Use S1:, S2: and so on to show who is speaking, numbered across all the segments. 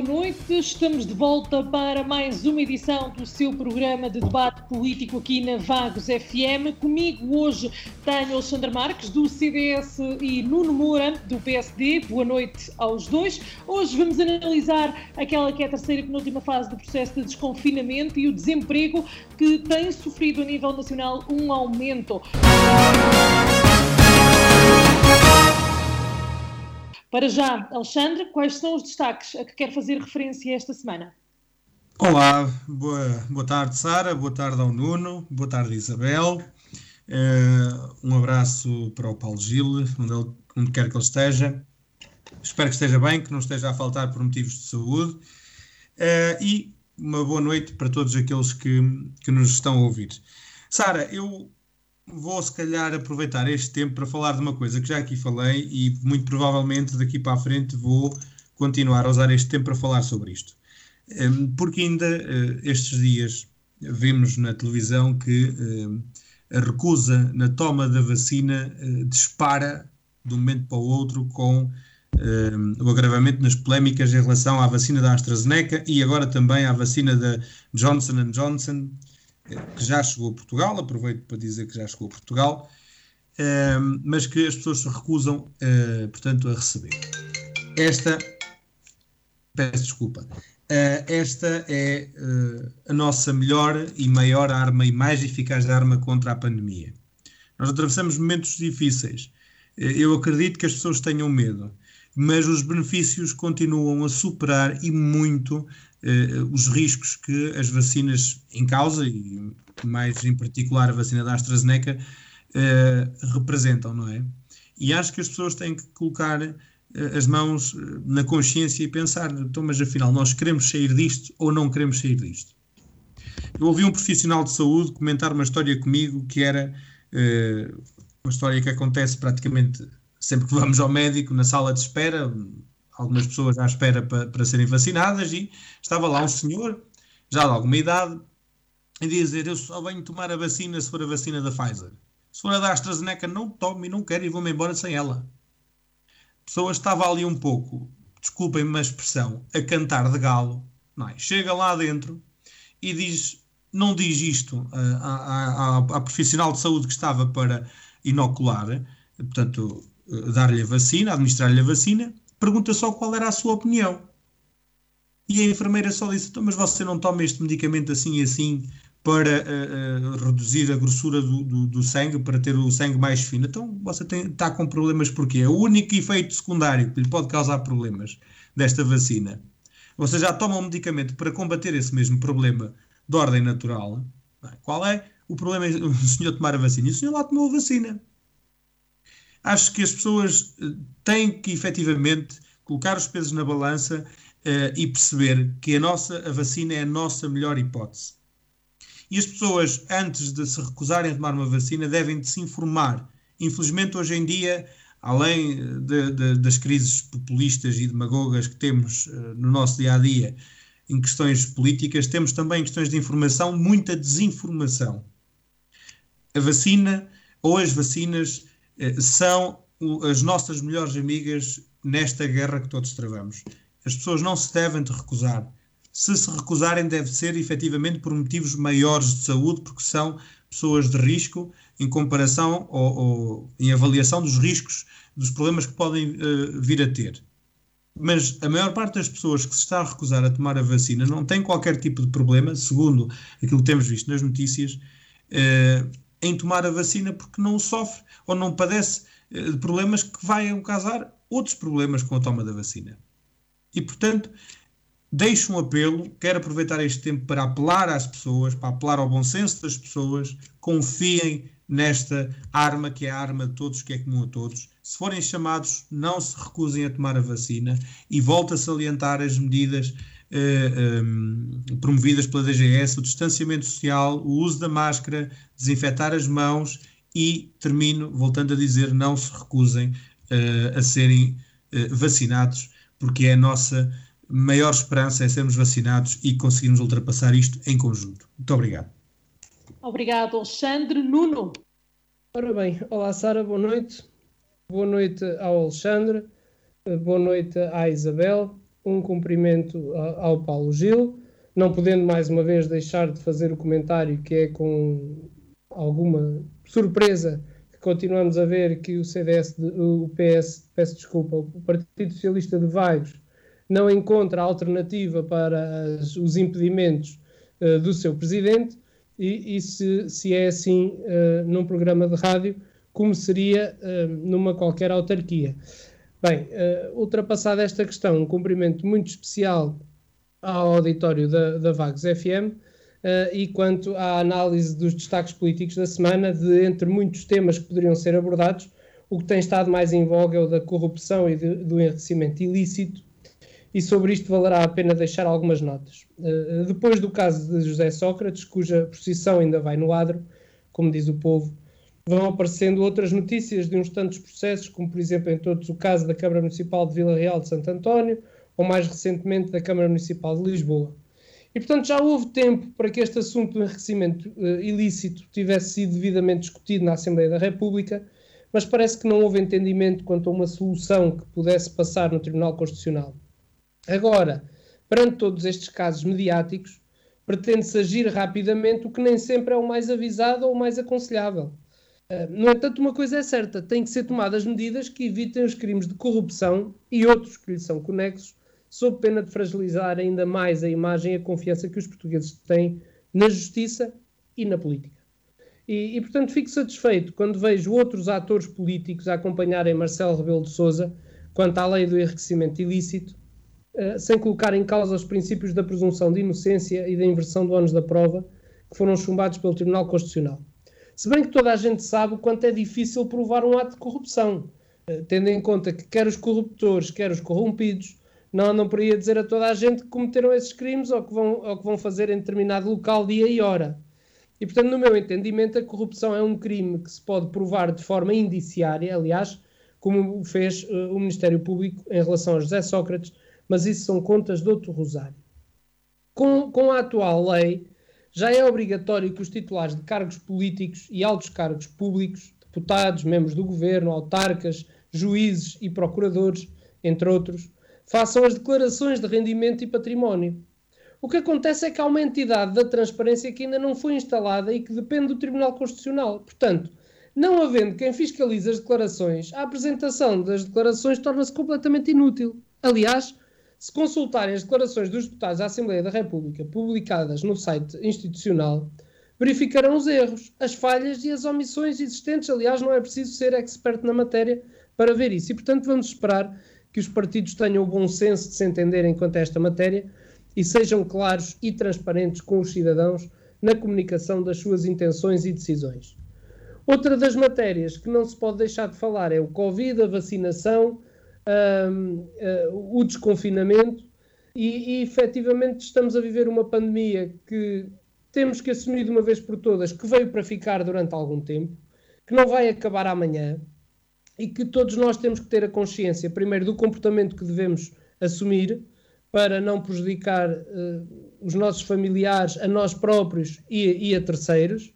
S1: Boa noite. Estamos de volta para mais uma edição do seu programa de debate político aqui na Vagos FM. Comigo hoje tenho Alexandre Marques, do CDS, e Nuno Moura, do PSD. Boa noite aos dois. Hoje vamos analisar aquela que é a terceira e penúltima fase do processo de desconfinamento e o desemprego que tem sofrido a nível nacional um aumento. Para já, Alexandre, quais são os destaques a que quer fazer referência esta semana?
S2: Olá, boa, boa tarde, Sara, boa tarde ao Nuno, boa tarde, Isabel. Uh, um abraço para o Paulo Gil, onde, ele, onde quer que ele esteja. Espero que esteja bem, que não esteja a faltar por motivos de saúde. Uh, e uma boa noite para todos aqueles que, que nos estão a ouvir. Sara, eu vou se calhar aproveitar este tempo para falar de uma coisa que já aqui falei e muito provavelmente daqui para a frente vou continuar a usar este tempo para falar sobre isto. Hum, porque ainda eh, estes dias vemos na televisão que hum, a recusa na toma da vacina eh, dispara de um momento para o outro com o agravamento nas polémicas em relação à vacina da AstraZeneca e agora também à vacina da Johnson Johnson, que já chegou a Portugal, aproveito para dizer que já chegou a Portugal, ehm, mas que as pessoas se recusam, uh, portanto, a receber. Esta, peço desculpa, uh, esta é uh, a nossa melhor e maior arma e mais eficaz arma contra a pandemia. Nós atravessamos momentos difíceis. Eu acredito que as pessoas tenham medo, mas os benefícios continuam a superar e muito os riscos que as vacinas em causa, e mais em particular a vacina da AstraZeneca, uh, representam, não é? E acho que as pessoas têm que colocar uh, as mãos na consciência e pensar, então, mas afinal, nós queremos sair disto ou não queremos sair disto? Eu ouvi um profissional de saúde comentar uma história comigo que era uma história que acontece praticamente sempre que vamos ao médico, na sala de espera, algumas pessoas à espera para, para serem vacinadas, e estava lá um senhor, já de alguma idade, a dizer: Eu só venho tomar a vacina se for a vacina da Pfizer. Se for a da AstraZeneca, não tomo e não quero e vou-me embora sem ela. A pessoa estava ali um pouco, desculpem-me a expressão, a cantar de galo. Não é? Chega lá dentro e diz, não diz isto à, à, à profissional de saúde que estava para inocular, portanto, dar-lhe a vacina, administrar-lhe a vacina, pergunta só qual era a sua opinião. E a enfermeira só disse: então, Mas você não toma este medicamento assim e assim para uh, uh, reduzir a grossura do, do, do, sangue, para ter o sangue mais fino? Então você está com problemas porquê? É o único efeito secundário que lhe pode causar problemas desta vacina. Você já toma um medicamento para combater esse mesmo problema de ordem natural. Qual é o problema o senhor tomar a vacina? E o senhor lá tomou a vacina acho que as pessoas eh, têm que efetivamente colocar os pesos na balança uh, e perceber que a nossa a vacina é a nossa melhor hipótese. E as pessoas, antes de se recusarem a tomar uma vacina, devem de se informar. Infelizmente, hoje em dia, além de, de, das crises populistas e demagogas que temos uh, no nosso dia a dia em questões políticas, temos também questões de informação, muita desinformação. A vacina ou as vacinas eh, são as nossas melhores amigas nesta guerra que todos travamos. As pessoas não se devem de recusar. Se se recusarem, deve ser efetivamente por motivos maiores de saúde, porque são pessoas de risco em comparação ou, ou em avaliação dos riscos, dos problemas que podem uh, vir a ter. Mas a maior parte das pessoas que se está a recusar a tomar a vacina não tem qualquer tipo de problema, segundo aquilo que temos visto nas notícias, uh, em tomar a vacina porque não sofre ou não padece eh, de problemas que vão causar outros problemas com a toma da vacina. E, portanto, deixo um apelo, quero aproveitar este tempo para apelar às pessoas, para apelar ao bom senso das pessoas, confiem nesta arma que é a arma de todos, que é comum a todos. Se forem chamados, não se recusem a tomar a vacina e volto a salientar as medidas eh, eh, promovidas pela DGS, o distanciamento social, o uso da máscara, desinfetar as mãos e termino voltando a dizer, não se recusem uh, a serem vacinados, porque é a nossa maior esperança é sermos vacinados e conseguirmos ultrapassar isto em conjunto. Muito obrigado.
S1: Obrigado, Alexandre. Nuno.
S3: Ora bem, olá Sara, boa noite. Boa noite ao Alexandre, eh, boa noite à Isabel, um cumprimento ao Paulo Gil, não podendo mais uma vez deixar de fazer o comentário que é com alguma surpresa que continuamos a ver que o CDS, o PS, peço desculpa, o Partido Socialista de Vagos não encontra alternativa para as, os impedimentos uh, do seu presidente e, e se, se, é assim uh, num programa de rádio, como seria uh, numa qualquer autarquia. Bem, ultrapassada esta questão, um cumprimento muito especial ao auditório da, da Vagos FM e quanto à análise dos destaques políticos da semana, de entre muitos temas que poderiam ser abordados, o que tem estado mais em voga é o da corrupção e de, do enriquecimento ilícito, e sobre isto valerá a pena deixar algumas notas. Uh, depois do caso de José Sócrates, cuja posição ainda vai no adro, como diz o povo, vão aparecendo outras notícias de uns tantos processos, como por exemplo em todos o caso da Câmara Municipal de Vila Real de Santo António, ou mais recentemente da Câmara Municipal de Lisboa. E portanto já houve tempo para que este assunto do enriquecimento uh, ilícito tivesse sido devidamente discutido na Assembleia da República, mas parece que não houve entendimento quanto a uma solução que pudesse passar no Tribunal Constitucional. Agora, perante todos estes casos mediáticos, pretende-se agir rapidamente, o que nem sempre é o mais avisado ou o mais aconselhável. Uh, no entanto, uma coisa é certa: têm que ser tomadas medidas que evitem os crimes de corrupção e outros que lhe são conexos, sob pena de fragilizar ainda mais a imagem e a confiança que os portugueses têm na justiça e na política. E, e portanto, fico satisfeito quando vejo outros atores políticos a acompanharem Marcelo Rebelo de Souza quanto à lei do enriquecimento ilícito eh, sem colocar em causa os princípios da presunção de inocência e da inversão do ônus da prova, que foram chumbados pelo Tribunal Constitucional. Se bem que toda a gente sabe o quanto é difícil provar um ato de corrupção, uh, tendo em conta que quer os corruptores, quer os corrompidos, não andam por aí a dizer a toda a gente que cometeram esses crimes ou que vão, ou que vão fazer em determinado local, dia e hora. E, portanto, no meu entendimento, a corrupção é um crime que se pode provar de forma indiciária, aliás, como fez uh, o Ministério Público em relação a José Sócrates, mas isso são contas de outro rosário. Com, com a atual lei, já é obrigatório que os titulares de cargos políticos e altos cargos públicos, deputados, membros do governo, autarcas, juízes e procuradores, entre outros, façam as declarações de rendimento e património. O que acontece é que há uma entidade da transparência que ainda não foi instalada e que depende do Tribunal Constitucional. Portanto, não havendo quem fiscalize as declarações, a apresentação das declarações torna-se completamente inútil. Aliás, se consultarem as declarações dos deputados da Assembleia da República publicadas no site institucional, verificarão os erros, as falhas e as omissões existentes. Aliás, não é preciso ser expert na matéria para ver isso. E, portanto, vamos esperar que os partidos tenham o bom senso de se entenderem quanto a esta matéria e sejam claros e transparentes com os cidadãos na comunicação das suas intenções e decisões. Outra das matérias que não se pode deixar de falar é o Covid, a vacinação uh, o desconfinamento e, e efetivamente estamos a viver uma pandemia que temos que assumir de uma vez por todas que veio para ficar durante algum tempo, que não vai acabar amanhã e que todos nós temos que ter a consciência, primeiro, do comportamento que devemos assumir para não prejudicar uh, os nossos familiares, a nós próprios e, e a terceiros.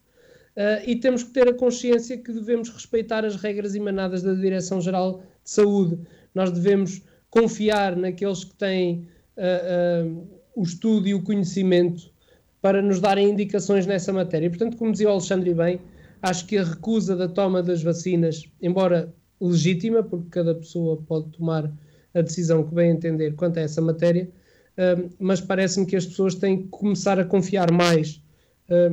S3: Uh, e temos que ter a consciência que devemos respeitar as regras emanadas da Direção-Geral de Saúde nós devemos confiar naqueles que têm uh, uh, o estudo e o conhecimento para nos darem indicações nessa matéria. portanto, como dizia o Alexandre bem, acho que a recusa da toma das vacinas, embora legítima, porque cada pessoa pode tomar a decisão que bem entender quanto a essa matéria, uh, mas parece-me que as pessoas têm que começar a confiar mais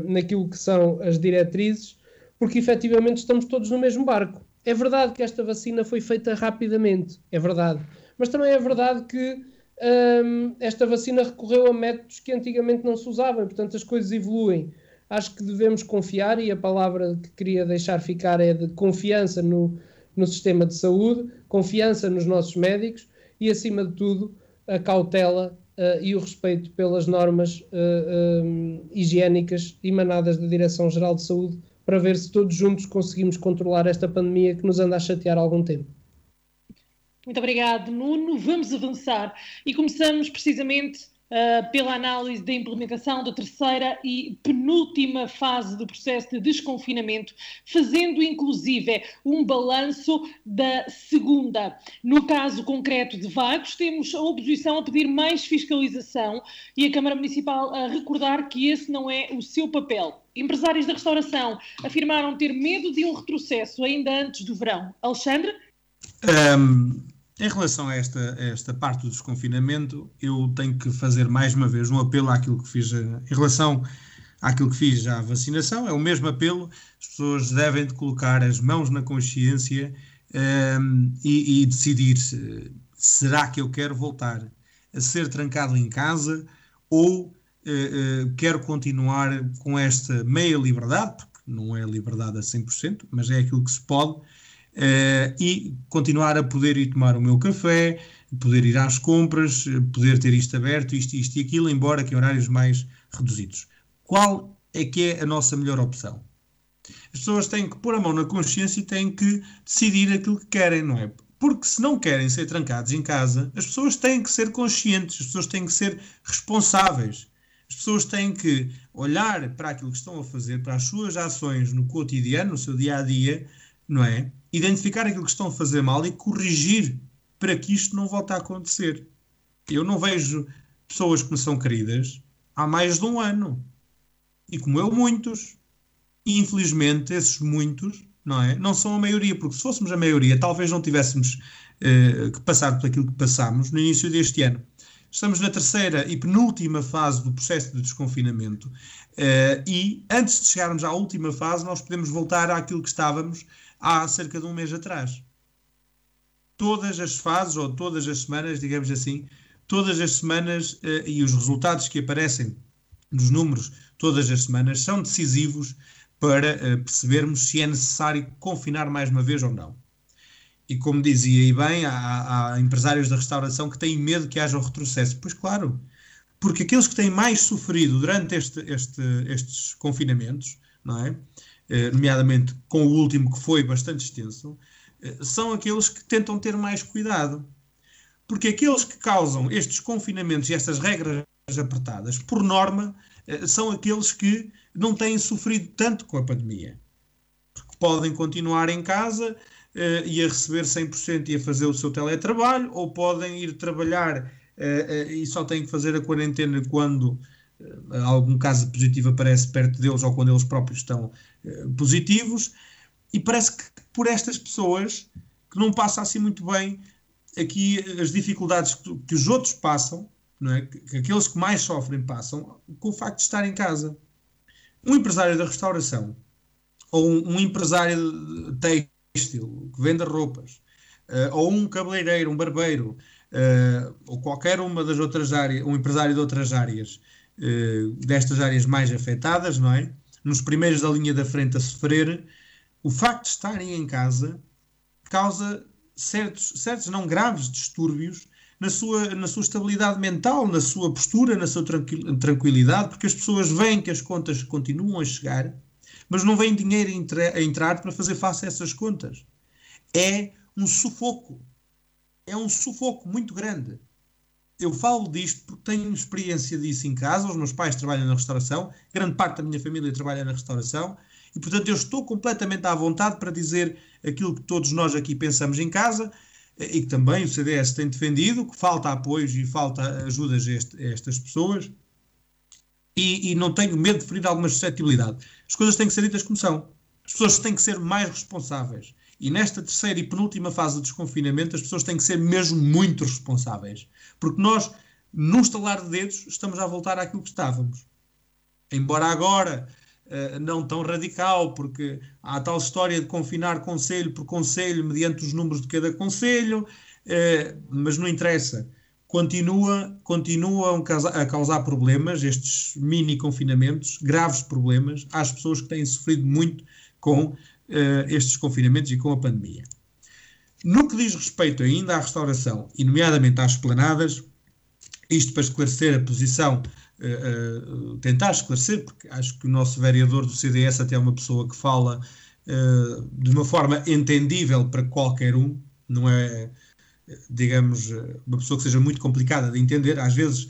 S3: naquilo que são as diretrizes, porque efetivamente estamos todos no mesmo barco. É verdade que esta vacina foi feita rapidamente, é verdade. Mas também é verdade que um, esta vacina recorreu a métodos que antigamente não se usavam, portanto as coisas evoluem. Acho que devemos confiar, e a palavra que queria deixar ficar é de confiança no, no sistema de saúde, confiança nos nossos médicos e, acima de tudo, a cautela uh, e o respeito pelas normas uh, um, higiênicas emanadas da Direção-Geral de Saúde para ver se todos juntos conseguimos controlar esta pandemia que nos anda a chatear há algum tempo.
S1: Muito obrigado, Nuno. Vamos avançar e começamos precisamente uh, pela análise da implementação da terceira e penúltima fase do processo de desconfinamento, fazendo inclusive um balanço da segunda. No caso concreto de Vagos, temos a oposição a pedir mais fiscalização e a Câmara Municipal a recordar que esse não é o seu papel. Empresários da restauração afirmaram ter medo de um retrocesso ainda antes do verão. Alexandre?
S2: Um, em relação a esta, a esta parte do desconfinamento, eu tenho que fazer mais uma vez um apelo àquilo que fiz em relação àquilo que fiz a vacinação, é o mesmo apelo, as pessoas devem de colocar as mãos na consciência um, e, e, decidir se, será que eu quero voltar a ser trancado em casa ou uh, uh, quero continuar com esta meia liberdade, porque não é liberdade a 100%, mas é aquilo que se pode, Uh, e continuar a poder ir tomar o meu café, poder ir às compras, poder ter isto aberto, isto, isto e aquilo, embora que em horários mais reduzidos. Qual é que é a nossa melhor opção? As pessoas têm que pôr a mão na consciência e têm que decidir aquilo que querem, não é? Porque se não querem ser trancados em casa, as pessoas têm que ser conscientes, as pessoas têm que ser responsáveis. As pessoas têm que olhar para aquilo que estão a fazer, para as suas ações no cotidiano, no seu dia a dia, não é? Identificar aquilo que estão a fazer mal e corrigir para que isto não volte a acontecer. Eu não vejo pessoas que me são queridas há mais de um ano. E como eu, muitos. E infelizmente, esses muitos, não é? Não são a maioria, porque se fôssemos a maioria, talvez não tivéssemos uh, que passar por aquilo que passámos no início deste ano. Estamos na terceira e penúltima fase do processo de desconfinamento. Uh, e antes de chegarmos à última fase, nós podemos voltar àquilo que estávamos há cerca de um mês atrás. Todas as fases, ou todas as semanas, digamos assim, todas as semanas uh, e os resultados que aparecem nos números todas as semanas são decisivos para uh, percebermos se é necessário confinar mais uma vez ou não. E como dizia e bem, há, há empresários da restauração que têm medo que haja um retrocesso. Pois claro, porque aqueles que têm mais sofrido durante este, este, estes confinamentos, não é? Eh, nomeadamente com o último que foi bastante extenso, eh, são aqueles que tentam ter mais cuidado. Porque aqueles que causam estes confinamentos e estas regras apertadas, por norma, eh, são aqueles que não têm sofrido tanto com a pandemia. Porque podem continuar em casa e a receber 100% e a fazer o seu teletrabalho, ou podem ir trabalhar e só têm que fazer a quarentena quando algum caso positivo aparece perto deles ou quando eles próprios estão eh, positivos, e parece que por estas pessoas que não passa assim muito bem aqui as dificuldades que, que os outros passam, não é? que, que aqueles que mais sofrem passam, com o facto de estar em casa. Um empresário da restauração ou um, um empresário têxtil que venda roupas, uh, ou um cabeleireiro, um barbeiro, uh, ou qualquer uma das outras áreas, um empresário de outras áreas, destas áreas mais afetadas, não é? nos primeiros da linha da frente a sofrer, o facto de estarem em casa causa certos, certos não graves distúrbios na sua, na sua estabilidade mental, na sua postura, na sua tranquilidade, porque as pessoas veem que as contas continuam a chegar, mas não vem dinheiro a entrar para fazer face a essas contas. É um sufoco. É um sufoco muito grande eu falo disto porque tenho experiência disso em casa. Os meus pais trabalham na restauração, grande parte da minha família trabalha na restauração, e portanto eu estou completamente à vontade para dizer aquilo que todos nós aqui pensamos em casa e que também o CDS tem defendido, que falta apoios e falta ajudas a, este, a estas pessoas. E, e, não tenho medo de ferir alguma suscetibilidade. As coisas têm que ser ditas como são. As pessoas têm que ser mais responsáveis. E nesta terceira e penúltima fase de desconfinamento, as pessoas têm que ser mesmo muito responsáveis. Porque nós, num estalar de dedos, estamos a voltar àquilo que estávamos. Embora agora uh, não tão radical, porque há a tal história de confinar conselho por conselho, mediante os números de cada conselho, uh, mas não interessa. continua, continuam a causar problemas, estes mini confinamentos, graves problemas, às pessoas que têm sofrido muito com uh, estes confinamentos e com a pandemia. No que diz respeito ainda à restauração, e nomeadamente às esplanadas, isto para esclarecer a posição, uh, uh, tentar esclarecer, porque acho que o nosso vereador do CDS até é uma pessoa que fala de uma forma entendível para qualquer um, não é digamos, uma pessoa que seja muito complicada de entender. Às vezes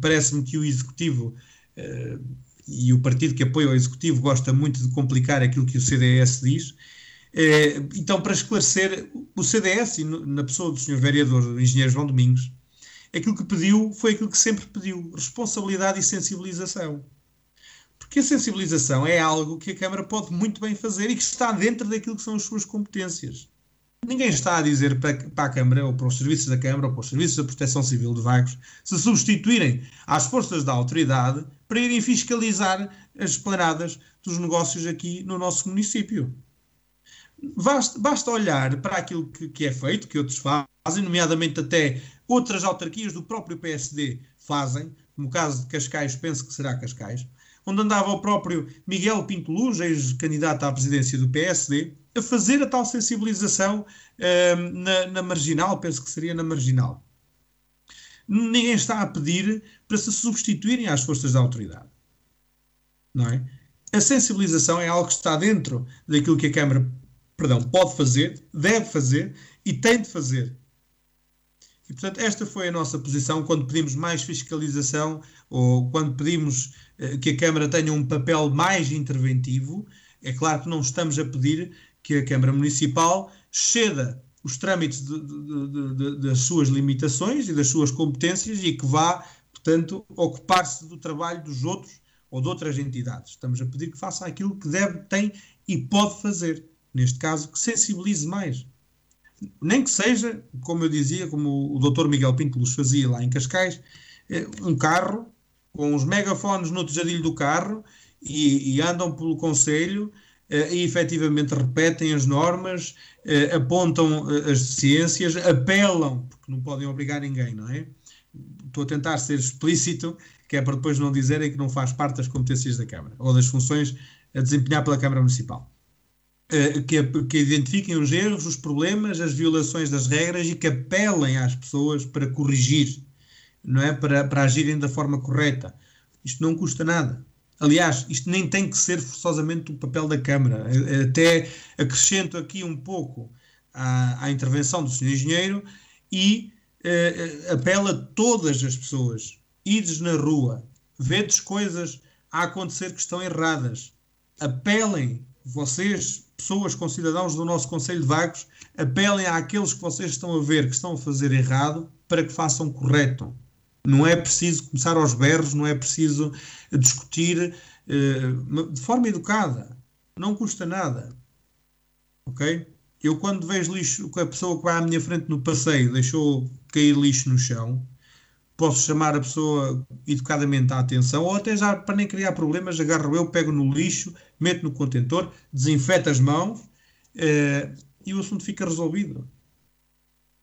S2: parece-me que o executivo e o partido que apoia o executivo gosta muito de complicar aquilo que o CDS diz. Uh, então, para esclarecer, o CDS, na pessoa do Sr. Vereador Engenheiro João Domingos, aquilo que pediu foi aquilo que sempre pediu: responsabilidade e sensibilização. Porque a sensibilização é algo que a Câmara pode muito bem fazer e que está dentro daquilo que são as suas competências. Ninguém está a dizer para, para, a Câmara ou para os serviços da Câmara ou para os serviços da Proteção Civil de Vagos se substituírem às forças da autoridade para irem fiscalizar as esplanadas dos negócios aqui no nosso município. Basta, basta olhar para aquilo que, que, é feito, que outros fazem, nomeadamente até outras autarquias do próprio PSD fazem, como o caso de Cascais, penso que será Cascais, onde andava o próprio Miguel Pinto Luz, ex-candidato à presidência do PSD, a fazer a tal sensibilização uh, na, na, marginal, penso que seria na marginal. Ninguém está a pedir para se substituírem às forças da autoridade. Não é? A sensibilização é algo que está dentro daquilo que a Câmara perdão, pode fazer, deve fazer e tem de fazer e, portanto, esta foi a nossa posição quando pedimos mais fiscalização ou quando pedimos eh, que a Câmara tenha um papel mais interventivo. É claro que não estamos a pedir que a Câmara Municipal ceda os trâmites de, de, de, das suas limitações e das suas competências e que vá, portanto, ocupar-se do trabalho dos outros ou de outras entidades. Estamos a pedir que faça aquilo que deve, tem e pode fazer. Neste caso, que sensibilize mais nem que seja, como eu dizia, como o Dr. Miguel Pinto Luz fazia lá em Cascais, eh, um carro com os megafones no tejadilho do carro e, e andam pelo Conselho e efetivamente repetem as normas, eh, apontam as deficiências, apelam, porque não podem obrigar ninguém, não é? Estou a tentar ser explícito, que é para depois não dizerem que não faz parte das competências da Câmara ou das funções a desempenhar pela Câmara Municipal. Eh, que, que, identifiquem os erros, os problemas, as violações das regras e que apelem às pessoas para corrigir, não é? Para, para agirem da forma correta. Isto não custa nada. Aliás, isto nem tem que ser forçosamente o papel da Câmara. Até acrescento aqui um pouco à, à intervenção do Sr. Engenheiro e eh, apela a todas as pessoas. Ides na rua, vedes coisas a acontecer que estão erradas. Apelem, vocês, pessoas, com cidadãos do nosso Conselho de Vagos, apelem àqueles que vocês estão a ver que estão a fazer errado para que façam correto. Não é preciso começar aos berros, não é preciso discutir uh, de forma educada. Não custa nada. Ok? Eu, quando vejo lixo, a pessoa que vai à minha frente no passeio deixou cair lixo no chão, posso chamar a pessoa educadamente à atenção, ou até já para nem criar problemas, agarro eu, pego no lixo, meto no contentor, desinfeto as mãos eh, e o assunto fica resolvido.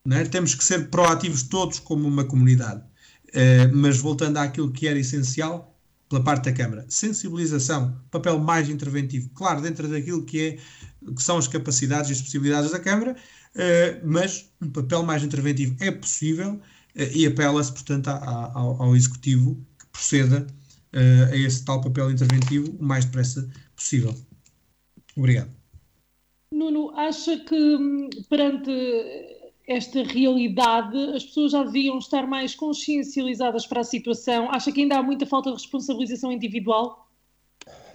S2: É? Temos que ser proativos todos como uma comunidade. Eh, mas voltando àquilo que era essencial pela parte da Câmara, sensibilização, papel mais interventivo, claro, dentro daquilo que, é, que são as capacidades e as possibilidades da Câmara, eh, mas um papel mais interventivo é possível e apela-se, portanto, ao, ao, Executivo que proceda uh, a esse tal papel interventivo o mais depressa possível. Obrigado.
S1: Nuno, acha que hum, perante esta realidade as pessoas já deviam estar mais consciencializadas para a situação? Acha que ainda há muita falta de responsabilização individual?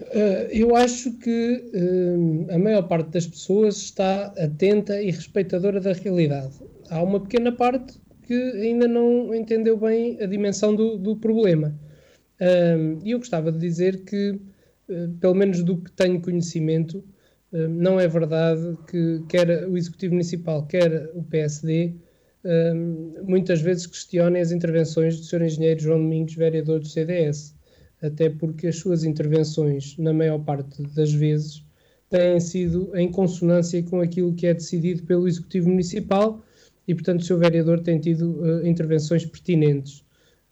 S3: Uh, eu acho que uh, a maior parte das pessoas está atenta e respeitadora da realidade. Há uma pequena parte que ainda não entendeu bem a dimensão do, do problema. E um, eu gostava de dizer que, pelo menos do que tenho conhecimento, não é verdade que quer o Executivo Municipal, quer o PSD, muitas vezes questionem as intervenções do Sr. Engenheiro João Domingos, vereador do CDS. Até porque as suas intervenções, na maior parte das vezes, têm sido em consonância com aquilo que é decidido pelo Executivo Municipal e, portanto, o seu vereador tem tido uh, intervenções pertinentes.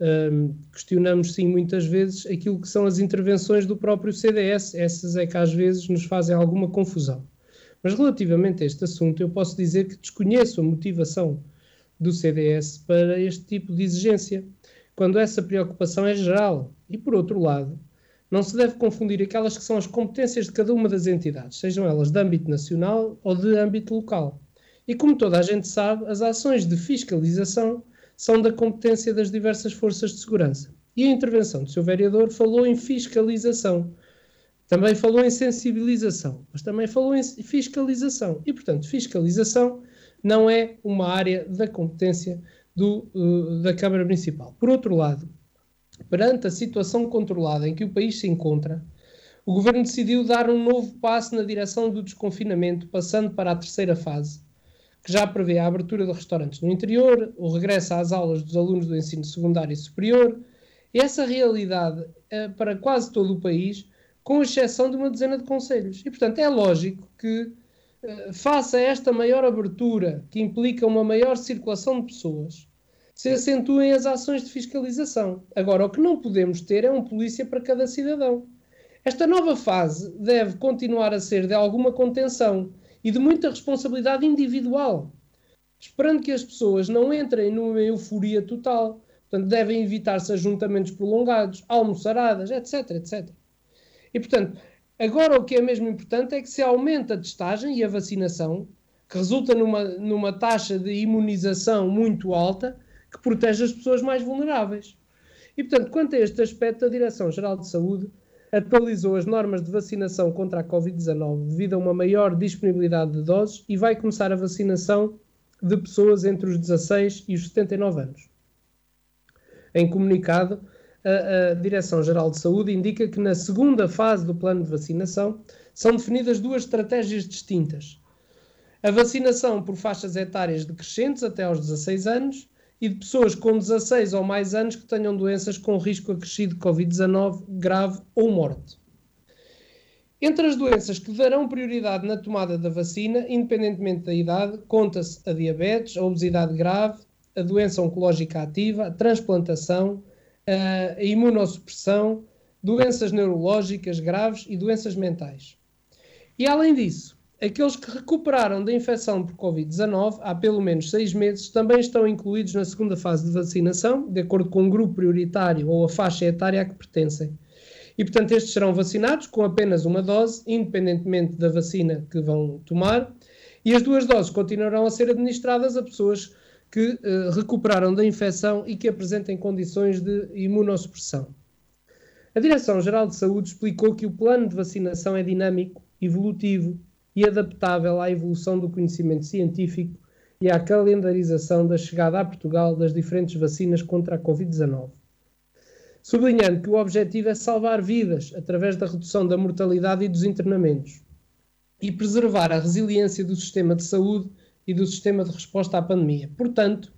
S3: Um, questionamos, sim, muitas vezes aquilo que são as intervenções do próprio CDS, essas é que às vezes nos fazem alguma confusão. Mas relativamente a este assunto, eu posso dizer que desconheço a motivação do CDS para este tipo de exigência, quando essa preocupação é geral. E, por outro lado, não se deve confundir aquelas que são as competências de cada uma das entidades, sejam elas de âmbito nacional ou de âmbito local. E como toda a gente sabe, as ações de fiscalização são da competência das diversas forças de segurança. E a intervenção do seu vereador falou em fiscalização, também falou em sensibilização, mas também falou em fiscalização. E, portanto, fiscalização não é uma área da competência do, uh, da Câmara Municipal. Por outro lado, perante a situação controlada em que o país se encontra, o Governo decidiu dar um novo passo na direção do desconfinamento, passando para a terceira fase, que já prevê a abertura de restaurantes no interior, o regresso às aulas dos alunos do ensino secundário e superior, essa realidade uh, para quase todo o país com exceção de uma dezena de conselhos. E, portanto, é lógico que, eh, faça esta maior abertura, que implica uma maior circulação de pessoas, se acentuem as ações de fiscalização. Agora, o que não podemos ter é um polícia para cada cidadão. Esta nova fase deve continuar a ser de alguma contenção e de muita responsabilidade individual, esperando que as pessoas não entrem numa euforia total. Portanto, devem evitar-se ajuntamentos prolongados, almoçaradas, etc, etc. E, portanto, agora o que é mesmo importante é que se aumente a testagem e a vacinação, que resulta numa, numa taxa de imunização muito alta, que protege as pessoas mais vulneráveis. E, portanto, quanto a este aspecto, a Direção-Geral de Saúde atualizou as normas de vacinação contra a Covid-19 devido a uma maior disponibilidade de doses e vai começar a vacinação de pessoas entre os 16 e os 79 anos. Em comunicado, a, a Direção-Geral de Saúde indica que na segunda fase do plano de vacinação são definidas duas estratégias distintas. A vacinação por faixas etárias decrescentes até aos 16 anos e de pessoas com 16 ou mais anos que tenham doenças com risco acrescido de Covid-19 grave ou morte. Entre as doenças que darão prioridade na tomada da vacina, independentemente da idade, conta-se a diabetes, a obesidade grave, a doença oncológica ativa, a transplantação, a imunossupressão, doenças neurológicas graves e doenças mentais. E além disso, aqueles que recuperaram da infecção por Covid-19 há pelo menos seis meses também estão incluídos na segunda fase de vacinação, de acordo com o grupo prioritário ou a faixa etária a que pertencem. E, portanto, estes serão vacinados com apenas uma dose, independentemente da vacina que vão tomar, e as duas doses continuarão a ser administradas a pessoas que uh, recuperaram da infecção e que apresentem condições de imunossupressão. A Direção-Geral de Saúde explicou que o plano de vacinação é dinâmico, evolutivo e adaptável à evolução do conhecimento científico e à calendarização da chegada a Portugal das diferentes vacinas contra a Covid-19. Sublinhando que o objetivo é salvar vidas através da redução da mortalidade e dos internamentos e preservar a resiliência do sistema de saúde e do sistema de resposta à pandemia. Portanto,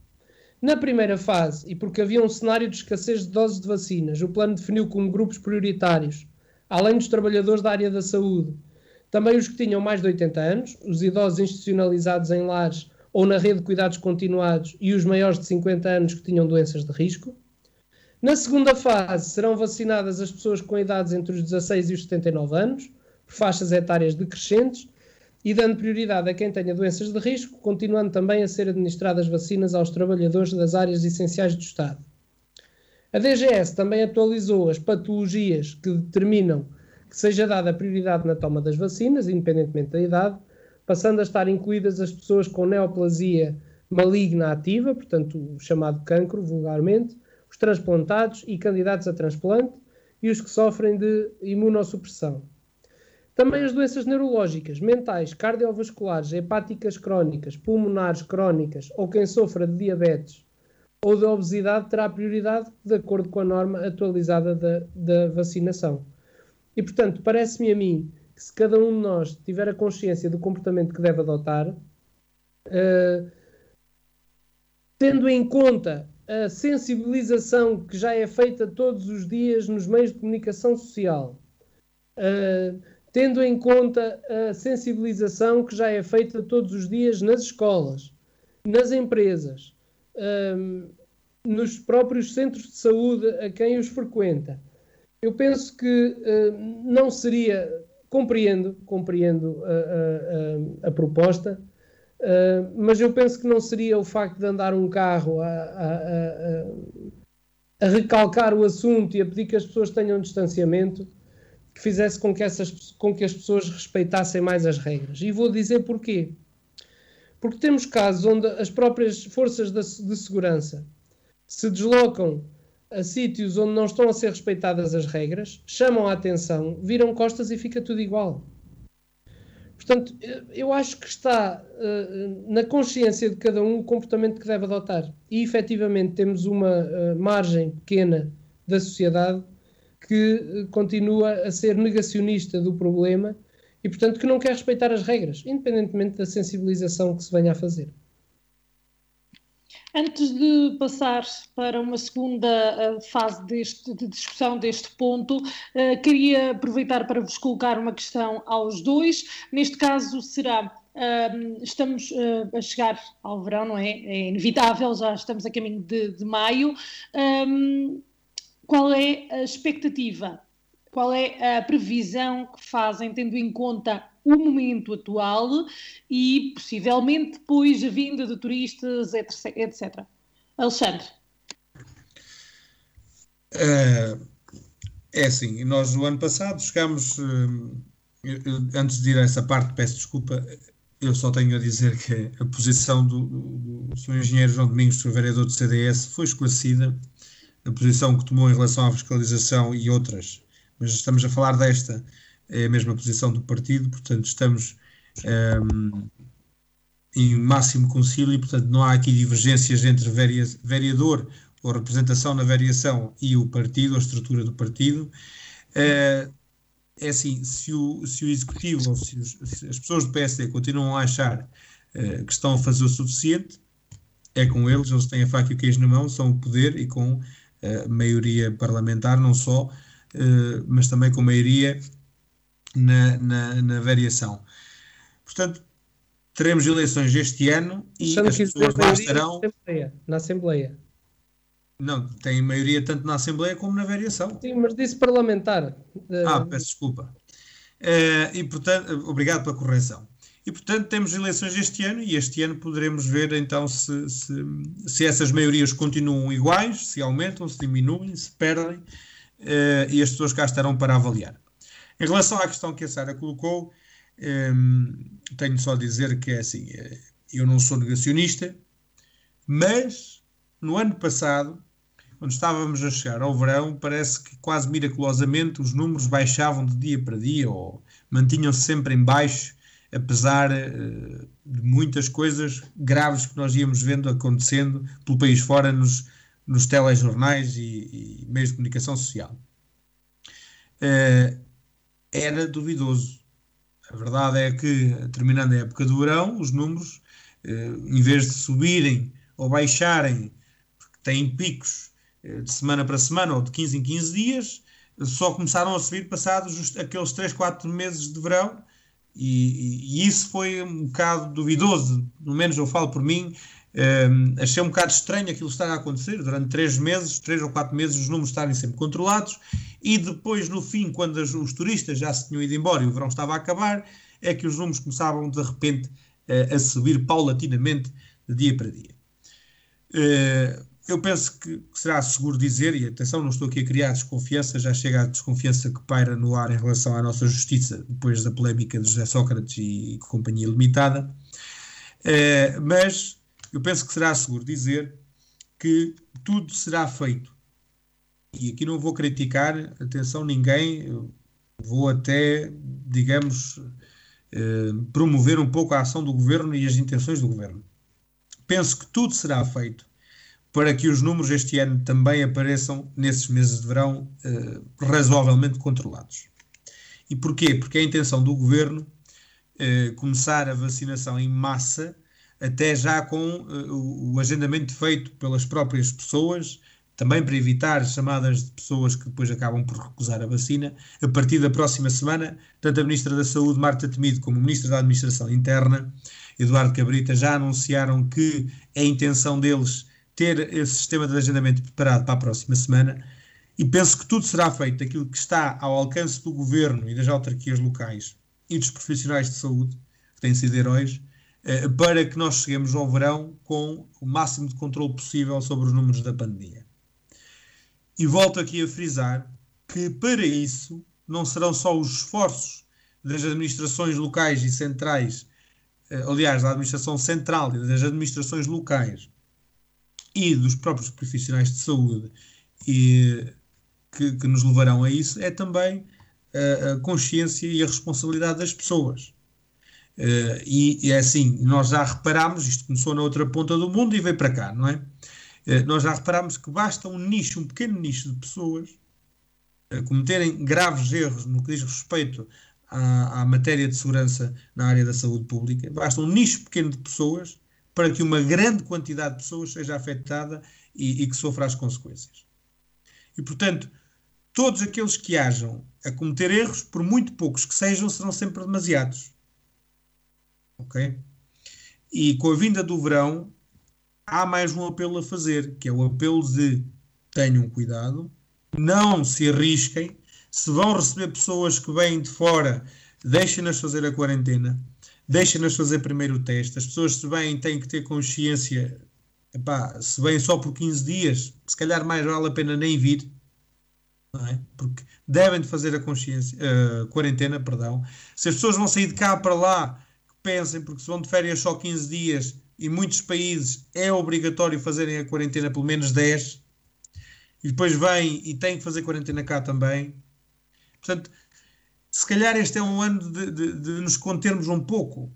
S3: na primeira fase, e porque havia um cenário de escassez de doses de vacinas, o plano definiu como grupos prioritários, além dos trabalhadores da área da saúde, também os que tinham mais de 80 anos, os idosos institucionalizados em lares ou na rede de cuidados continuados e os maiores de 50 anos que tinham doenças de risco. Na segunda fase, serão vacinadas as pessoas com idades entre os 16 e os 79 anos, por faixas etárias decrescentes, e dando prioridade a quem tenha doenças de risco, continuando também a ser administradas vacinas aos trabalhadores das áreas essenciais do Estado. A DGS também atualizou as patologias que determinam que seja dada prioridade na toma das vacinas, independentemente da idade, passando a estar incluídas as pessoas com neoplasia maligna ativa, portanto, chamado cancro, vulgarmente, os transplantados e candidatos a transplante, e os que sofrem de imunossupressão. Também as doenças neurológicas, mentais, cardiovasculares, hepáticas crónicas, pulmonares crónicas ou quem sofra de diabetes ou de obesidade terá prioridade de acordo com a norma atualizada da, da vacinação. E, portanto, parece-me a mim que se cada um de nós tiver a consciência do comportamento que deve adotar, uh, tendo em conta a sensibilização que já é feita todos os dias nos meios de comunicação social, uh, tendo em conta a sensibilização que já é feita todos os dias nas escolas nas empresas, um, nos próprios centros de saúde a quem os frequenta. Eu penso que uh, não seria, compreendo, compreendo a, a, a, a proposta, uh, mas eu penso que não seria o facto de andar um carro a, a, recalcar o assunto e a pedir que as pessoas tenham distanciamento que fizesse com que, essas, com que as pessoas respeitassem mais as regras. E vou dizer porquê. Porque temos casos onde as próprias forças de segurança se deslocam a sítios onde não estão a ser respeitadas as regras, chamam a atenção, viram costas e fica tudo igual. Portanto, eu acho que está uh, na consciência de cada um o comportamento que deve adotar. E efetivamente temos uma uh, margem pequena da sociedade que uh, continua a ser negacionista do problema e, portanto, que não quer respeitar as regras, independentemente da sensibilização que se venha a fazer.
S1: Antes de passar para uma segunda eh, fase deste, de discussão deste ponto, uh, queria aproveitar para vos colocar uma questão aos dois. Neste caso, será. Uh, estamos uh, a chegar ao verão, não é? É inevitável, já estamos a caminho de, de maio. Um, qual é a expectativa qual é a previsão que fazem, tendo em conta o momento atual e possivelmente depois a vinda de turistas, etc. Alexandre.
S2: É, é assim, nós no ano passado chegámos, eh, antes de ir a essa parte, peço desculpa, eu só tenho a dizer que a posição do, do, Sr. Engenheiro João Domingos. Vereador do CDS, foi esclarecida, a posição que tomou em relação à fiscalização e outras mas estamos a falar desta, é a mesma posição do partido, portanto estamos um, ehm, em máximo concílio e, portanto, não há aqui divergências entre vereador ou representação na variação e o partido, a estrutura do partido. Uh, é assim, se o, se o executivo ou se, os, se, as pessoas do PSD continuam a achar uh, que estão a fazer o suficiente, é com eles, eles têm a faca e o queijo na mão, são o poder e com uh, maioria parlamentar, não só mas também com maioria na, na, na, variação. Portanto, teremos eleições este ano e as pessoas lá estarão.
S3: Na Assembleia. na Assembleia.
S2: Não, tem maioria tanto na Assembleia como na variação.
S3: Sim, mas disse parlamentar.
S2: Ah, peço desculpa. Uh, e portanto, obrigado pela correção. E portanto temos eleições este ano e este ano poderemos ver então se, se, se essas maiorias continuam iguais, se aumentam, se diminuem, se perdem uh, e as pessoas cá estarão para avaliar. Em relação à questão que a Sara colocou, ehm, tenho só a dizer que é assim: eh, eu não sou negacionista, mas no ano passado, quando estávamos a chegar ao verão, parece que quase miraculosamente os números baixavam de dia para dia ou mantinham-se sempre em baixo, apesar uh, de muitas coisas graves que nós íamos vendo acontecendo pelo país fora nos nos telejornais e, e meios de comunicação social. Uh, era duvidoso. A verdade é que, terminando a época do verão, os números, uh, em vez de subirem ou baixarem, porque têm picos uh, de semana para semana ou de 15 em 15 dias, só começaram a subir passados aqueles 3, 4 meses de verão, e, e, isso foi um bocado duvidoso, pelo menos eu falo por mim, um, achei um bocado estranho aquilo estar a acontecer durante três meses, três ou quatro meses, os números estarem sempre controlados e depois, no fim, quando as, os turistas já se tinham ido embora e o verão estava a acabar, é que os números começavam de repente uh, a subir paulatinamente de dia para dia. Uh, eu penso que será seguro dizer, e atenção, não estou aqui a criar desconfiança, já chega a desconfiança que paira no ar em relação à nossa justiça depois da polémica de José Sócrates e Companhia Limitada, uh, mas eu penso que será seguro dizer que tudo será feito. E aqui não vou criticar, atenção, ninguém, vou até, digamos, eh, promover um pouco a ação do governo e as intenções do governo. Penso que tudo será feito para que os números este ano também apareçam nesses meses de verão eh, razoavelmente controlados. E porquê? Porque a intenção do governo eh, começar a vacinação em massa até já com uh, o agendamento feito pelas próprias pessoas, também para evitar chamadas de pessoas que depois acabam por recusar a vacina. A partir da próxima semana, tanto a Ministra da Saúde, Marta Temido, como o Ministro da Administração Interna, Eduardo Cabrita já anunciaram que é a intenção deles ter esse sistema de agendamento preparado para a próxima semana. E penso que tudo será feito aquilo que está ao alcance do governo e das autarquias locais e dos profissionais de saúde, que têm sido heróis, eh, para que nós cheguemos ao verão com o máximo de controle possível sobre os números da pandemia. E volto aqui a frisar que para isso não serão só os esforços das administrações locais e centrais, eh, aliás, da administração central e das administrações locais e dos próprios profissionais de saúde e, que, que nos levarão a isso, é também a, a consciência e a responsabilidade das pessoas. Uh, e, e, é assim, nós já reparámos, isto começou na outra ponta do mundo e veio para cá, não é? Uh, nós já reparámos que basta um nicho, um pequeno nicho de pessoas uh, cometerem graves erros no que diz respeito à, à, matéria de segurança na área da saúde pública, basta um nicho pequeno de pessoas para que uma grande quantidade de pessoas seja afetada e, e que sofra as consequências. E, portanto, todos aqueles que hajam a cometer erros, por muito poucos que sejam, serão sempre demasiados. Ok? E com a vinda do verão, há mais um apelo a fazer, que é o apelo de tenham cuidado, não se arrisquem, se vão receber pessoas que vêm de fora, deixem-nas fazer a quarentena, deixem-nas fazer primeiro o teste. As pessoas, se vêm, têm que ter consciência, epá, se vêm só por 15 dias, se calhar mais vale a pena nem vir, é? porque devem de fazer a consciência, uh, quarentena, perdão. Se as pessoas vão sair de cá para lá, pensem, porque se vão de férias só 15 dias, e muitos países é obrigatório fazerem a quarentena pelo menos 10, e depois vêm e têm que fazer quarentena cá também. Portanto, se calhar este é um ano de, de, de, nos contermos um pouco.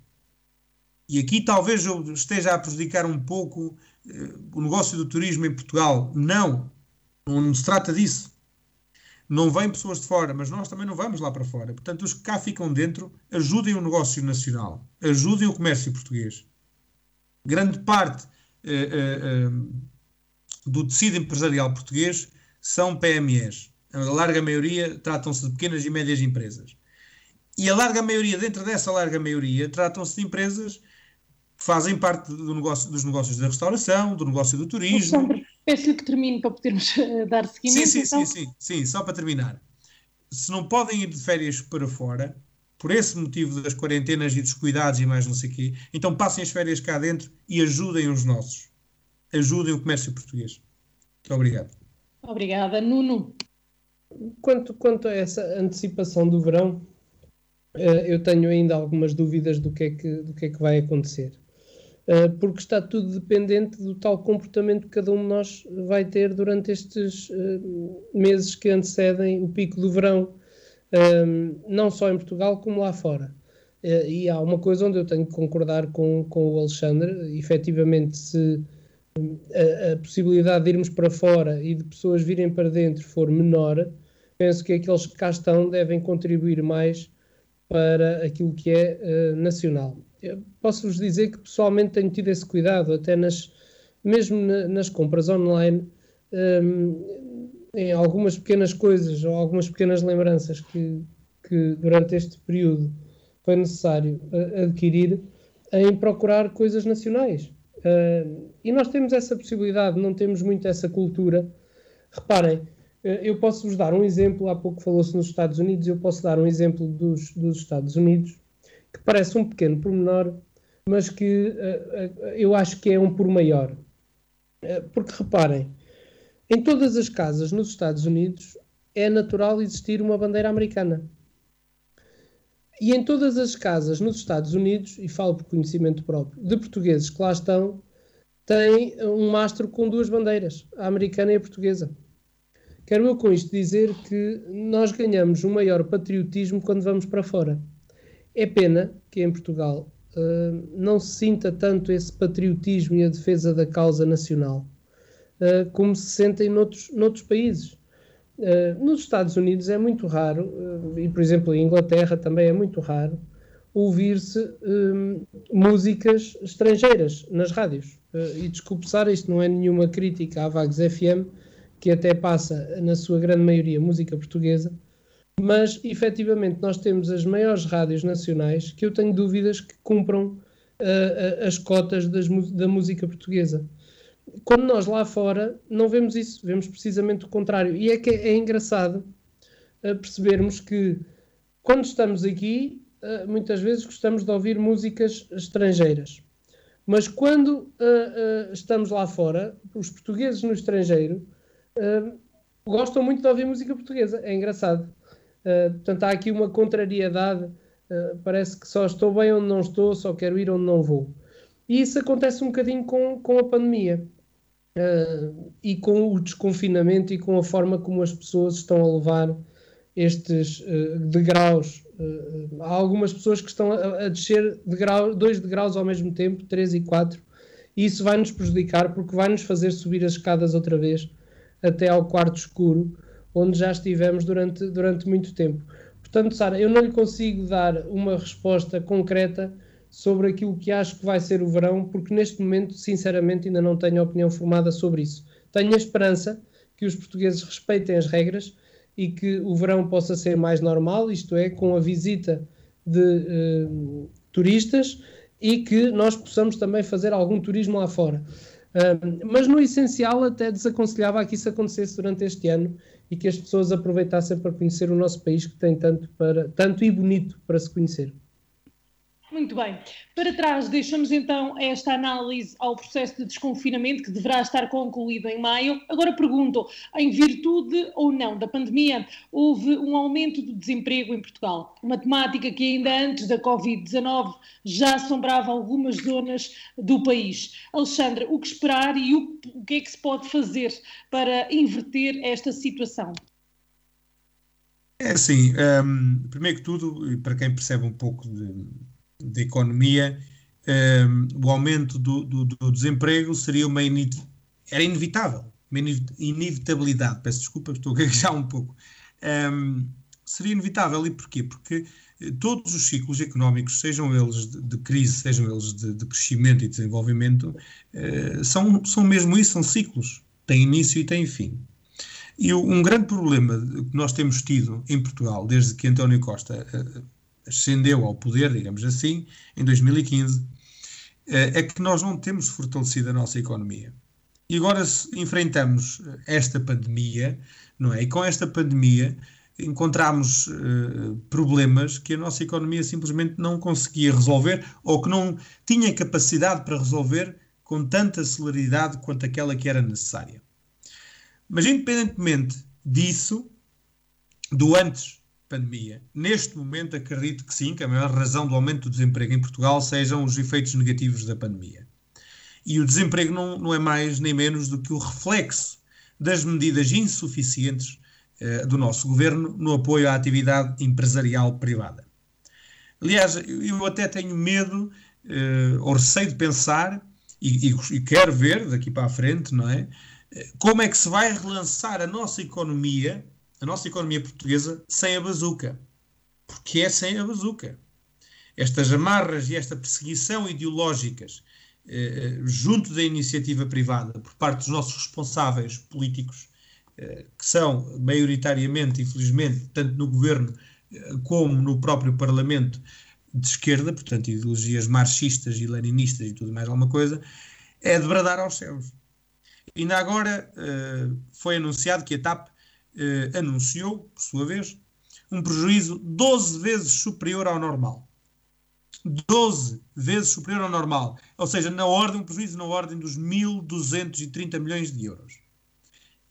S2: E aqui talvez eu esteja a prejudicar um pouco uh, o negócio do turismo em Portugal. Não, não se trata disso. Não vêm pessoas de fora, mas nós também não vamos lá para fora. Portanto, os que cá ficam dentro ajudem o negócio nacional, ajudem o comércio português. Grande parte uh, uh, do tecido empresarial português são PMEs a larga maioria tratam-se de pequenas e médias empresas. E a larga maioria, dentro dessa larga maioria, tratam-se de empresas que fazem parte do negócio, dos negócios da restauração, do negócio do turismo.
S1: Peço-lhe que termine para podermos eh, dar seguimento.
S2: Sim, sim, então. sim, sim, sim, só para terminar. Se não podem ir de férias para fora, por esse motivo das quarentenas e dos cuidados e mais não sei o quê, então passem as férias cá dentro e ajudem os nossos. Ajudem o comércio português. Muito obrigado.
S1: Obrigada. Nuno.
S3: Quanto, quanto a essa antecipação do verão, uh, eu tenho ainda algumas dúvidas do que é que, do que, é que vai acontecer. Uh, porque está tudo dependente do tal comportamento que cada um de nós vai ter durante estes uh, meses que antecedem o pico do verão, não só em Portugal como lá fora. e há uma coisa onde eu tenho que concordar com, com o Alexandre, efetivamente, se a, a, possibilidade de irmos para fora e de pessoas virem para dentro for menor, penso que aqueles que cá estão devem contribuir mais para aquilo que é uh, nacional. Posso-vos dizer que pessoalmente tenho tido esse cuidado, até nas, mesmo na, nas compras online, um, em algumas pequenas coisas ou algumas pequenas lembranças que, que durante este período foi necessário uh, adquirir, em procurar coisas nacionais. Uh, e nós temos essa possibilidade, não temos muito essa cultura. Reparem, eh, eu posso vos dar um exemplo, há pouco falou-se nos Estados Unidos, eu posso dar um exemplo dos, dos Estados Unidos, parece um pequeno pormenor, mas que uh, uh, eu acho que é um por maior. Uh, porque reparem, em todas as casas nos Estados Unidos é natural existir uma bandeira americana. E em todas as casas nos Estados Unidos, e falo por conhecimento próprio, de portugueses que lá estão, tem um mastro com duas bandeiras, a americana e a portuguesa. Quero eu com isto dizer que nós ganhamos um maior patriotismo quando vamos para fora. É pena que em Portugal uh, não se sinta tanto esse patriotismo e a defesa da causa nacional uh, como se sentem noutros, noutros países. Uh, nos Estados Unidos é muito raro, e por exemplo em Inglaterra também é muito raro, ouvir-se músicas estrangeiras nas rádios. e desculpe, Sara, isto não é nenhuma crítica à Vagos FM, que até passa, na sua grande maioria, música portuguesa, mas efetivamente nós temos as maiores rádios nacionais que eu tenho dúvidas que cumpram uh, as cotas das, da música portuguesa. Quando nós lá fora não vemos isso, vemos precisamente o contrário. E é que é, é engraçado uh, percebermos que quando estamos aqui, uh, muitas vezes gostamos de ouvir músicas estrangeiras. Mas quando estamos lá fora, os portugueses no estrangeiro gostam muito de ouvir música portuguesa. É engraçado. Portanto, há aqui uma contrariedade eh, parece que só estou bem onde não estou, só quero ir onde não vou. E isso acontece um bocadinho com, com a pandemia uh, e com o desconfinamento e com a forma como as pessoas estão a levar estes uh, degraus. há algumas pessoas que estão a, a descer degrau, dois degraus ao mesmo tempo, três e quatro, e isso vai nos prejudicar porque vai nos fazer subir as escadas outra vez até ao quarto escuro, onde já estivemos durante, durante muito tempo. Portanto, Sara, eu não lhe consigo dar uma resposta concreta sobre aquilo que acho que vai ser o verão, porque neste momento, sinceramente, ainda não tenho opinião formada sobre isso. Tenho a esperança que os portugueses respeitem as regras e que o verão possa ser mais normal, isto é, com a visita de uh, turistas e que nós possamos também fazer algum turismo lá fora. Mas no essencial, até desaconselhava que isso acontecesse durante este ano e que as pessoas aproveitassem para conhecer o nosso país que tem tanto, para, tanto e bonito para se conhecer.
S1: Muito bem. Para trás, deixamos então esta análise ao processo de desconfinamento que deverá estar concluído em maio. Agora pergunto: em virtude ou não da pandemia, houve um aumento do desemprego em Portugal? Uma temática que ainda antes da Covid-19 já assombrava algumas zonas do país. Alexandre, o que esperar e o, o que é que se pode fazer para inverter esta situação?
S2: É assim, um, primeiro que tudo, para quem percebe um pouco de de economia, um, ehm, o aumento do, do, do, desemprego seria uma era inevitável, uma inevitabilidade. Peço desculpa, estou a gaguejar um pouco. Um, ehm, seria inevitável. E porquê? Porque eh, todos os ciclos económicos, sejam eles de, de crise, sejam eles de, de, crescimento e desenvolvimento, uh, são, são mesmo isso, são ciclos. Têm início e têm fim. E um grande problema que nós temos tido em Portugal, desde que António Costa uh, ascendeu ao poder, digamos assim, em 2015, eh, é que nós não temos fortalecido a nossa economia. E agora enfrentamos esta pandemia, não é? E com esta pandemia encontramos uh, problemas que a nossa economia simplesmente não conseguia resolver ou que não tinha capacidade para resolver com tanta celeridade quanto aquela que era necessária. Mas independentemente disso, do antes pandemia. Neste momento, acredito que sim, que a maior razão do aumento do desemprego em Portugal sejam os efeitos negativos da pandemia. E o desemprego não, não é mais nem menos do que o reflexo das medidas insuficientes eh, do nosso governo no apoio à atividade empresarial privada. Aliás, eu até tenho medo eh, ou receio de pensar, e, e, quero ver daqui para a frente, não é? Eh, como é que se vai relançar a nossa economia a nossa economia portuguesa sem a bazuca. Porque é sem a bazuca. Estas amarras e esta perseguição ideológicas eh, junto da iniciativa privada por parte dos nossos responsáveis políticos, eh, que são maioritariamente, infelizmente, tanto no governo eh, como no próprio Parlamento de esquerda, portanto, ideologias marxistas e leninistas e tudo mais alguma coisa, é de bradar aos céus. Ainda agora eh, foi anunciado que a TAP eh, anunciou, por sua vez, um prejuízo 12 vezes superior ao normal. 12 vezes superior ao normal. Ou seja, na ordem, um prejuízo na ordem dos 1.230 milhões de euros.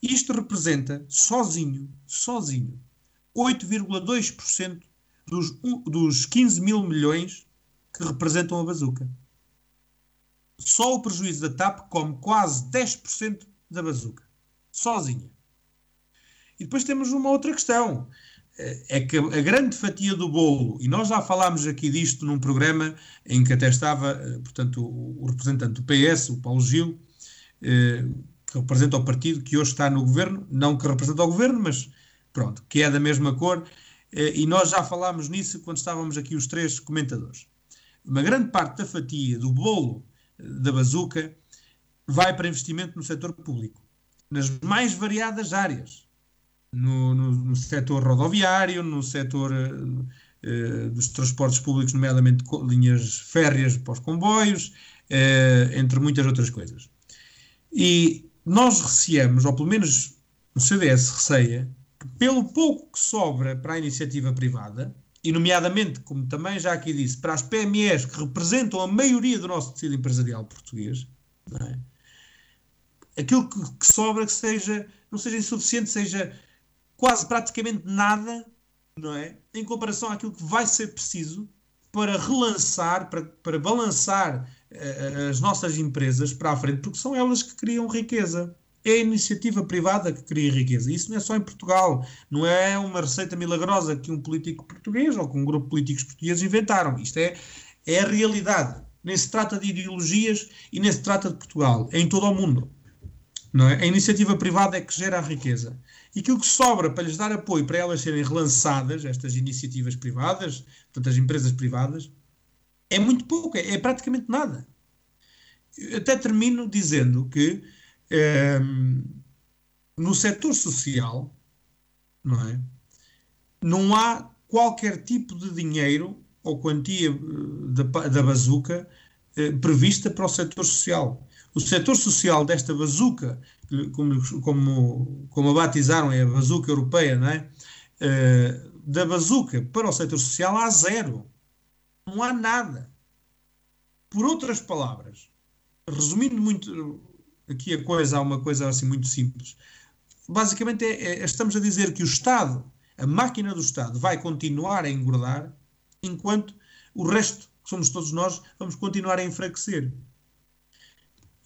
S2: Isto representa, sozinho, sozinho, 8,2% dos, dos 15 mil milhões que representam a bazuca. Só o prejuízo da TAP come quase 10% da bazuca. Sozinha. E depois temos uma outra questão. É que a grande fatia do bolo, e nós já falámos aqui disto num programa em que até estava, eh, portanto, o representante do PS, o Paulo Gil, eh, que representa o partido que hoje está no governo, não que representa o governo, mas pronto, que é da mesma cor, eh, e nós já falámos nisso quando estávamos aqui os três comentadores. Uma grande parte da fatia do bolo da bazuca vai para investimento no setor público, nas mais variadas áreas no, no, no setor rodoviário, no setor eh, dos transportes públicos, nomeadamente linhas férreas para os comboios, eh, entre muitas outras coisas. E nós receamos, ou pelo menos o CDS receia, que pelo pouco que sobra para a iniciativa privada, e nomeadamente, como também já aqui disse, para as PMEs que representam a maioria do nosso tecido empresarial português, é? aquilo que, que, sobra que seja, não seja insuficiente, seja quase praticamente nada, não é? Em comparação àquilo que vai ser preciso para relançar, para, para balançar uh, as nossas empresas para a frente, porque são elas que criam riqueza. É a iniciativa privada que cria riqueza. Isso não é só em Portugal. Não é uma receita milagrosa que um político português ou que um grupo de políticos portugueses inventaram. Isto é, é a realidade. Nem se trata de ideologias e nem se trata de Portugal. É em todo o mundo. Não é? A iniciativa privada é que gera a riqueza. E aquilo que sobra para lhes dar apoio para elas serem relançadas, estas iniciativas privadas, portanto, as empresas privadas, é muito pouco, é, é praticamente nada. Até termino dizendo que é, no setor social, não é? Não há qualquer tipo de dinheiro ou quantia eh, da, da bazuca eh, prevista para o setor social. O setor social desta bazuca, como, como, como a batizaram, é a bazuca europeia, não é? Eh, da bazuca para o setor social há zero. Não há nada. Por outras palavras, resumindo muito aqui a coisa, há uma coisa assim muito simples. Basicamente, é, é, estamos a dizer que o Estado, a máquina do Estado, vai continuar a engordar, enquanto o resto, que somos todos nós, vamos continuar a enfraquecer.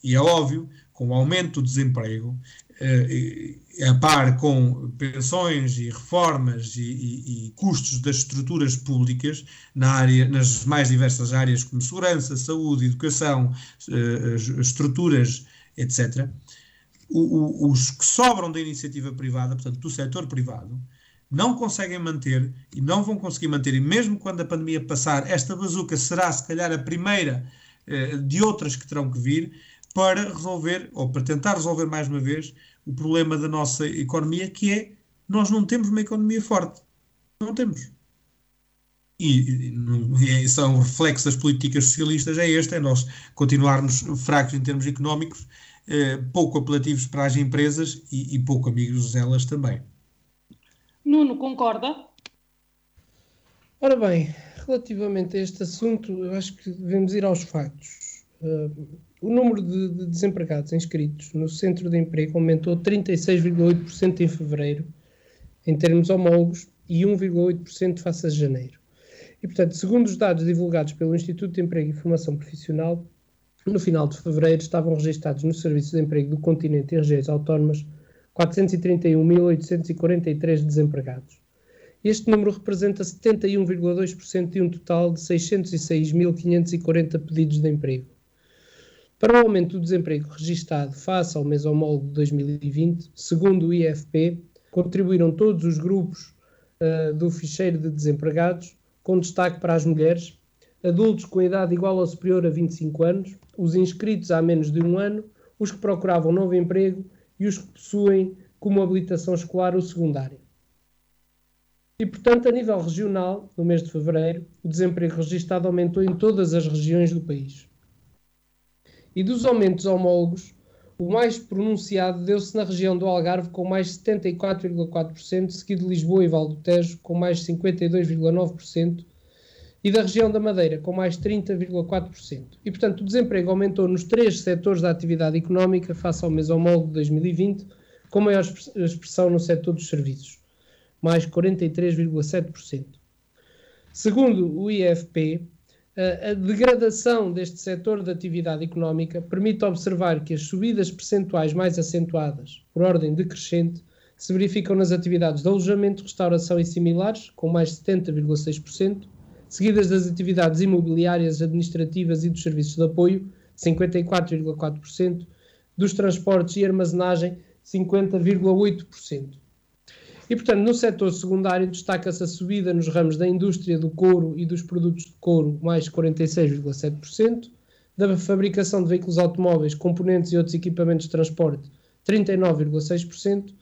S2: E é óbvio, com o aumento do desemprego, eh, a par com pensões e reformas e, e, e, custos das estruturas públicas na área, nas mais diversas áreas como segurança, saúde, educação, eh, estruturas etc., os que sobram da iniciativa privada, portanto, do setor privado, não conseguem manter e não vão conseguir manter, e mesmo quando a pandemia passar, esta bazuca será se calhar a primeira eh, de outras que terão que vir para resolver, ou para tentar resolver mais uma vez, o problema da nossa economia, que é nós não temos uma economia forte. Não temos. E, e, e são reflexos das políticas socialistas, é este, é nós continuarmos fracos em termos económicos eh, pouco apelativos para as empresas e, e pouco amigos delas também.
S1: Nuno, concorda?
S3: Ora bem, relativamente a este assunto, eu acho que devemos ir aos factos. Uh, o número de, de, desempregados inscritos no centro de emprego aumentou 36,8% em fevereiro, em termos homólogos, e 1,8% face a janeiro. E, portanto, segundo os dados divulgados pelo Instituto de Emprego e Formação Profissional, no final de fevereiro estavam registados no Serviço de Emprego do continente e regiões autónomas 431.843 desempregados. Este número representa 71,2% de um total de 606.540 pedidos de emprego. Para o aumento do desemprego registado face ao mês homólogo de 2020, segundo o IFP, contribuíram todos os grupos uh, do ficheiro de desempregados, com destaque para as mulheres, adultos com idade igual ou superior a 25 anos, os inscritos há menos de um ano, os que procuravam novo emprego e os que possuem como habilitação escolar o secundário. E, portanto, a nível regional, no mês de fevereiro, o desemprego registado aumentou em todas as regiões do país. E dos aumentos homólogos, o mais pronunciado deu-se na região do Algarve, com mais 74,4%, seguido de Lisboa e Val do Tejo, com mais 52,9%, e da região da Madeira, com mais 30,4%. E, portanto, o desemprego aumentou nos três setores da atividade económica face ao mês homólogo de 2020, com maior expressão no setor dos serviços, mais 43,7%. Segundo o IFP, a degradação deste setor da atividade económica permite observar que as subidas percentuais mais acentuadas, por ordem decrescente, se verificam nas atividades de alojamento, restauração e similares, com mais 70,6%, seguidas das atividades imobiliárias, administrativas e dos serviços de apoio, 54,4%, dos transportes e armazenagem, 50,8%. E, portanto, no setor secundário destaca-se a subida nos ramos da indústria do couro e dos produtos de couro, mais 46,7%, da fabricação de veículos automóveis, componentes e outros equipamentos de transporte, 39,6%,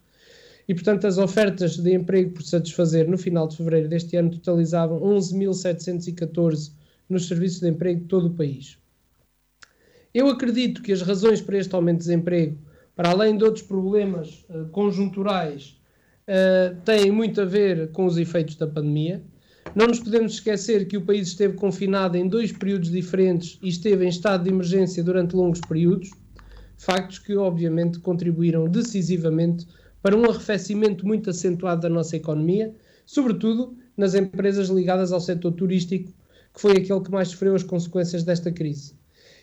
S3: e, portanto, as ofertas de emprego por satisfazer no final de fevereiro deste ano totalizavam 11.714 nos serviços de emprego de todo o país. Eu acredito que as razões para este aumento de desemprego, para além de outros problemas uh, conjunturais, uh, têm muito a ver com os efeitos da pandemia. Não nos podemos esquecer que o país esteve confinado em dois períodos diferentes e esteve em estado de emergência durante longos períodos, factos que obviamente contribuíram decisivamente para um arrefecimento muito acentuado da nossa economia, sobretudo nas empresas ligadas ao setor turístico, que foi aquele que mais sofreu as consequências desta crise.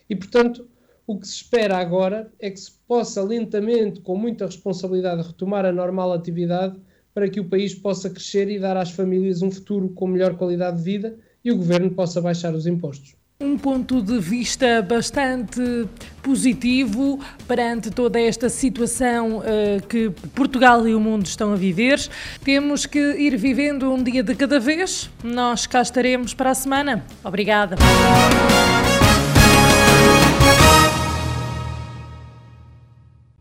S3: E, portanto, o que se espera agora é que se possa lentamente, com muita responsabilidade, retomar a normal atividade para que o país possa crescer e dar às famílias um futuro com melhor qualidade de vida e o governo possa baixar os impostos
S1: um ponto de vista bastante positivo perante toda esta situação uh, que Portugal e o mundo estão a viver. Temos que ir vivendo um dia de cada vez. Nós cá estaremos para a semana. Obrigada.